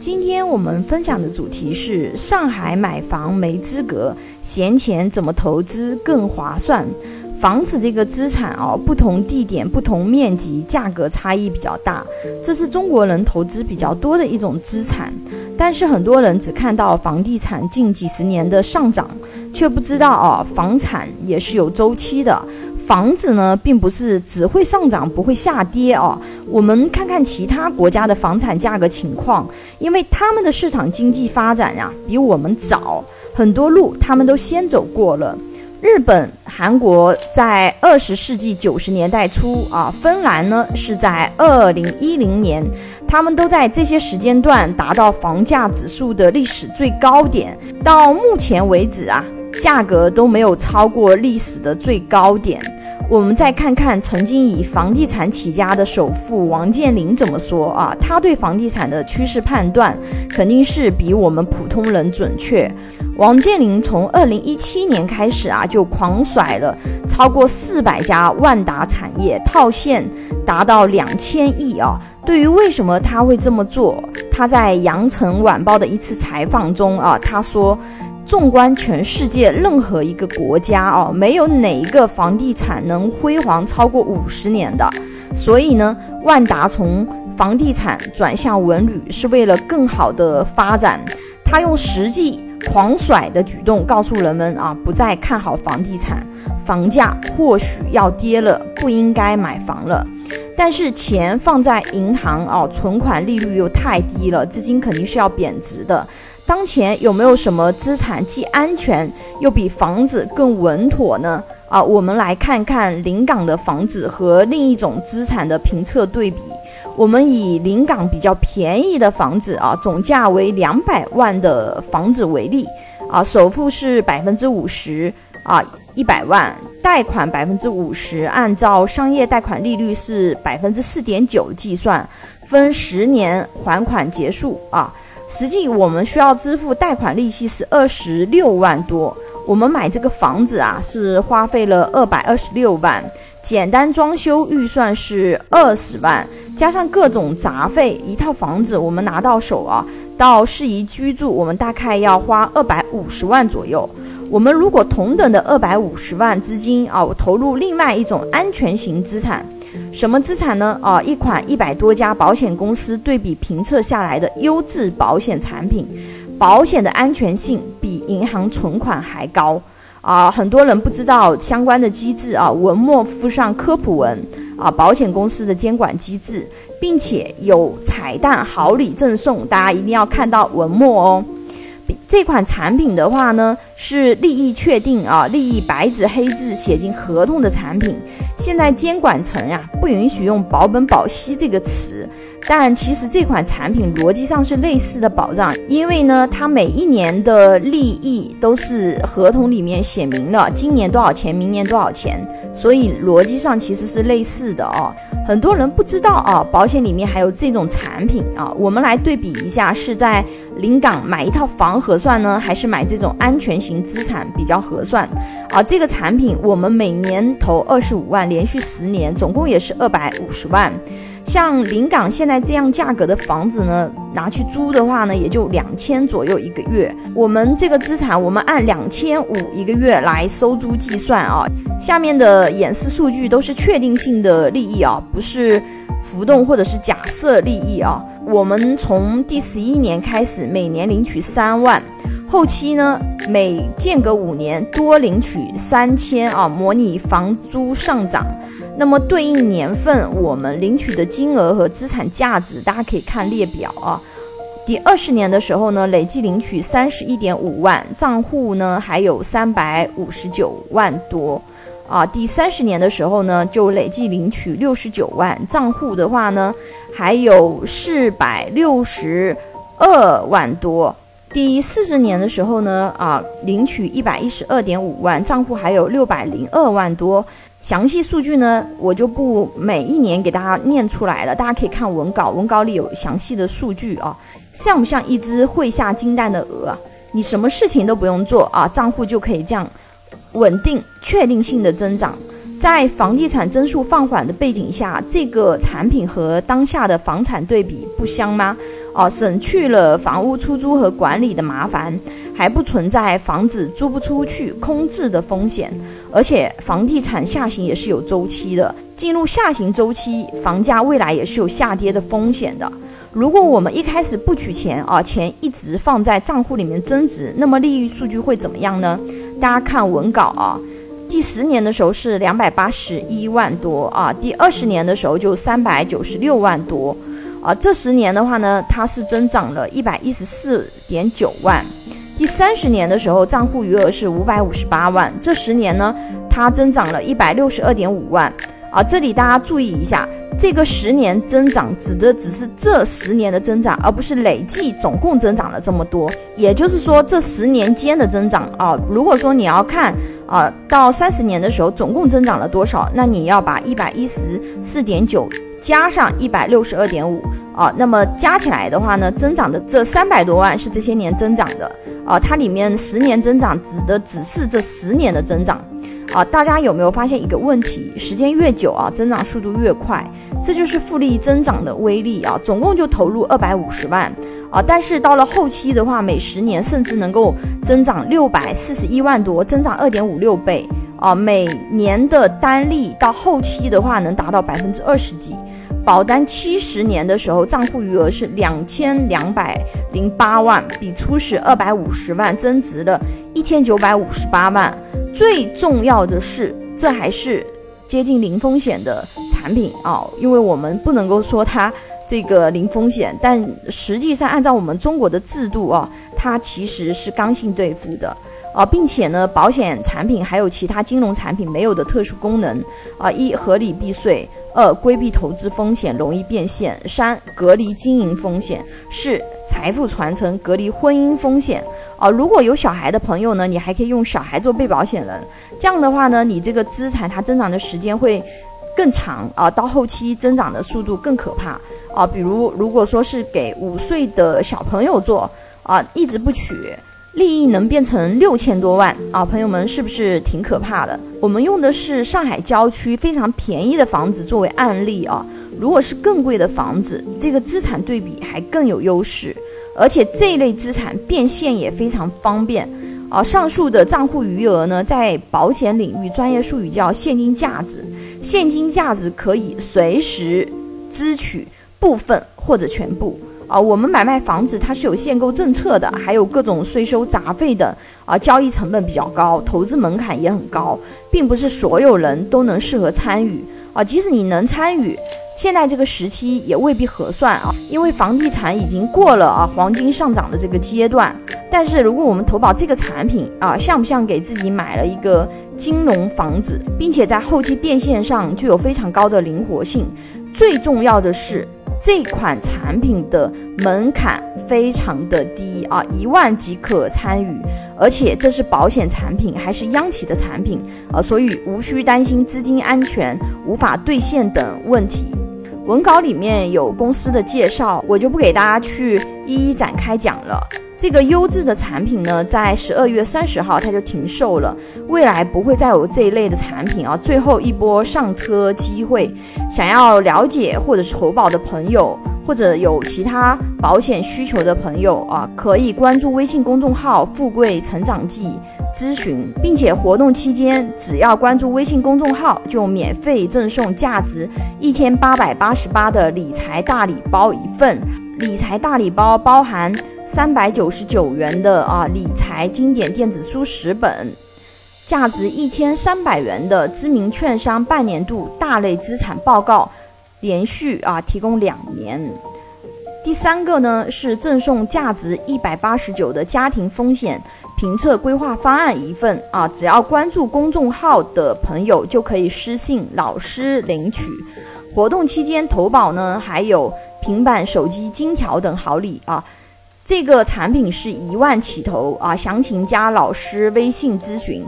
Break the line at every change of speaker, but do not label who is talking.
今天我们分享的主题是上海买房没资格，闲钱怎么投资更划算？房子这个资产哦，不同地点、不同面积，价格差异比较大，这是中国人投资比较多的一种资产。但是很多人只看到房地产近几十年的上涨，却不知道哦，房产也是有周期的。房子呢，并不是只会上涨不会下跌哦。我们看看其他国家的房产价格情况，因为他们的市场经济发展呀比我们早很多路，他们都先走过了。日本、韩国在二十世纪九十年代初啊，芬兰呢是在二零一零年，他们都在这些时间段达到房价指数的历史最高点。到目前为止啊，价格都没有超过历史的最高点。我们再看看曾经以房地产起家的首富王健林怎么说啊？他对房地产的趋势判断肯定是比我们普通人准确。王健林从二零一七年开始啊，就狂甩了超过四百家万达产业套现，达到两千亿啊。对于为什么他会这么做，他在羊城晚报的一次采访中啊，他说。纵观全世界任何一个国家哦，没有哪一个房地产能辉煌超过五十年的。所以呢，万达从房地产转向文旅是为了更好的发展。他用实际狂甩的举动告诉人们啊，不再看好房地产，房价或许要跌了，不应该买房了。但是钱放在银行啊，存款利率又太低了，资金肯定是要贬值的。当前有没有什么资产既安全又比房子更稳妥呢？啊，我们来看看临港的房子和另一种资产的评测对比。我们以临港比较便宜的房子啊，总价为两百万的房子为例，啊，首付是百分之五十啊，一百万，贷款百分之五十，按照商业贷款利率是百分之四点九计算，分十年还款结束啊。实际我们需要支付贷款利息是二十六万多，我们买这个房子啊是花费了二百二十六万，简单装修预算是二十万，加上各种杂费，一套房子我们拿到手啊，到适宜居住，我们大概要花二百五十万左右。我们如果同等的二百五十万资金啊，我投入另外一种安全型资产。什么资产呢？啊，一款一百多家保险公司对比评测下来的优质保险产品，保险的安全性比银行存款还高啊！很多人不知道相关的机制啊，文末附上科普文啊，保险公司的监管机制，并且有彩蛋好礼赠送，大家一定要看到文末哦。这款产品的话呢，是利益确定啊，利益白纸黑字写进合同的产品。现在监管层呀不允许用保本保息这个词，但其实这款产品逻辑上是类似的保障，因为呢，它每一年的利益都是合同里面写明了，今年多少钱，明年多少钱，所以逻辑上其实是类似的哦。很多人不知道啊，保险里面还有这种产品啊。我们来对比一下，是在临港买一套房合算呢，还是买这种安全型资产比较合算？啊，这个产品我们每年投二十五万，连续十年，总共也是二百五十万。像临港现在这样价格的房子呢，拿去租的话呢，也就两千左右一个月。我们这个资产，我们按两千五一个月来收租计算啊。下面的演示数据都是确定性的利益啊，不是浮动或者是假设利益啊。我们从第十一年开始，每年领取三万，后期呢每间隔五年多领取三千啊，模拟房租上涨。那么对应年份，我们领取的金额和资产价值，大家可以看列表啊。第二十年的时候呢，累计领取三十一点五万，账户呢还有三百五十九万多啊。第三十年的时候呢，就累计领取六十九万，账户的话呢还有四百六十二万多。第四十年的时候呢，啊，领取一百一十二点五万，账户还有六百零二万多。详细数据呢，我就不每一年给大家念出来了，大家可以看文稿，文稿里有详细的数据啊。像不像一只会下金蛋的鹅？你什么事情都不用做啊，账户就可以这样稳定、确定性的增长。在房地产增速放缓的背景下，这个产品和当下的房产对比不香吗？哦，省去了房屋出租和管理的麻烦，还不存在房子租不出去、空置的风险。而且房地产下行也是有周期的，进入下行周期，房价未来也是有下跌的风险的。如果我们一开始不取钱啊，钱一直放在账户里面增值，那么利率数据会怎么样呢？大家看文稿啊。第十年的时候是两百八十一万多啊，第二十年的时候就三百九十六万多，啊，这十年的话呢，它是增长了一百一十四点九万。第三十年的时候，账户余额是五百五十八万，这十年呢，它增长了一百六十二点五万。啊，这里大家注意一下，这个十年增长指的只是这十年的增长，而不是累计总共增长了这么多。也就是说，这十年间的增长啊，如果说你要看啊，到三十年的时候总共增长了多少，那你要把一百一十四点九加上一百六十二点五啊，那么加起来的话呢，增长的这三百多万是这些年增长的啊，它里面十年增长指的只是这十年的增长。啊，大家有没有发现一个问题？时间越久啊，增长速度越快，这就是复利增长的威力啊！总共就投入二百五十万啊，但是到了后期的话，每十年甚至能够增长六百四十一万多，增长二点五六倍啊！每年的单利到后期的话，能达到百分之二十几。保单七十年的时候，账户余额是两千两百零八万，比初始二百五十万增值了一千九百五十八万。最重要的是，这还是接近零风险的产品啊，因为我们不能够说它这个零风险，但实际上按照我们中国的制度啊，它其实是刚性兑付的。啊，并且呢，保险产品还有其他金融产品没有的特殊功能啊：一、合理避税；二、规避投资风险，容易变现；三、隔离经营风险；四、财富传承，隔离婚姻风险。啊，如果有小孩的朋友呢，你还可以用小孩做被保险人，这样的话呢，你这个资产它增长的时间会更长啊，到后期增长的速度更可怕啊。比如，如果说是给五岁的小朋友做啊，一直不取。利益能变成六千多万啊，朋友们是不是挺可怕的？我们用的是上海郊区非常便宜的房子作为案例啊，如果是更贵的房子，这个资产对比还更有优势，而且这类资产变现也非常方便啊。上述的账户余额呢，在保险领域专业术语叫现金价值，现金价值可以随时支取部分或者全部。啊，我们买卖房子它是有限购政策的，还有各种税收杂费的啊，交易成本比较高，投资门槛也很高，并不是所有人都能适合参与啊。即使你能参与，现在这个时期也未必合算啊，因为房地产已经过了啊黄金上涨的这个阶段。但是如果我们投保这个产品啊，像不像给自己买了一个金融房子，并且在后期变现上具有非常高的灵活性？最重要的是。这款产品的门槛非常的低啊，一万即可参与，而且这是保险产品，还是央企的产品啊，所以无需担心资金安全无法兑现等问题。文稿里面有公司的介绍，我就不给大家去一一展开讲了。这个优质的产品呢，在十二月三十号它就停售了，未来不会再有这一类的产品啊。最后一波上车机会，想要了解或者是投保的朋友，或者有其他保险需求的朋友啊，可以关注微信公众号“富贵成长记”咨询，并且活动期间只要关注微信公众号，就免费赠送价值一千八百八十八的理财大礼包一份。理财大礼包包含。三百九十九元的啊理财经典电子书十本，价值一千三百元的知名券商半年度大类资产报告，连续啊提供两年。第三个呢是赠送价值一百八十九的家庭风险评测规划方案一份啊，只要关注公众号的朋友就可以私信老师领取。活动期间投保呢还有平板、手机、金条等好礼啊。这个产品是一万起投啊，详情加老师微信咨询。